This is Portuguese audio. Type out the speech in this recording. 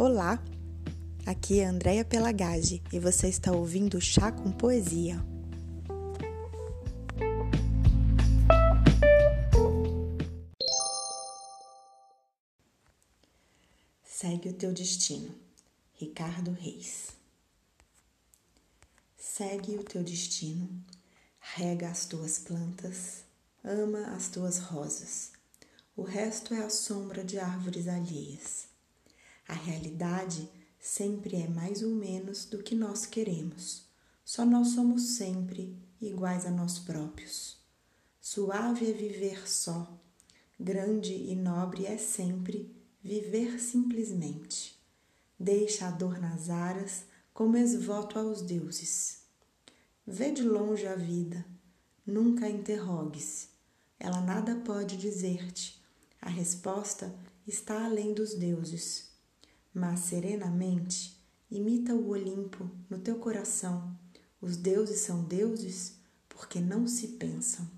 Olá, aqui é Andréia Pelagage e você está ouvindo Chá com Poesia. Segue o teu destino, Ricardo Reis. Segue o teu destino, rega as tuas plantas, ama as tuas rosas. O resto é a sombra de árvores alheias. A realidade sempre é mais ou menos do que nós queremos. Só nós somos sempre iguais a nós próprios. Suave é viver só, grande e nobre é sempre viver simplesmente. Deixa a dor nas aras como esvoto aos deuses. Vê de longe a vida, nunca a interrogues. Ela nada pode dizer-te. A resposta está além dos deuses mas serenamente imita o Olimpo no teu coração. Os deuses são deuses porque não se pensam.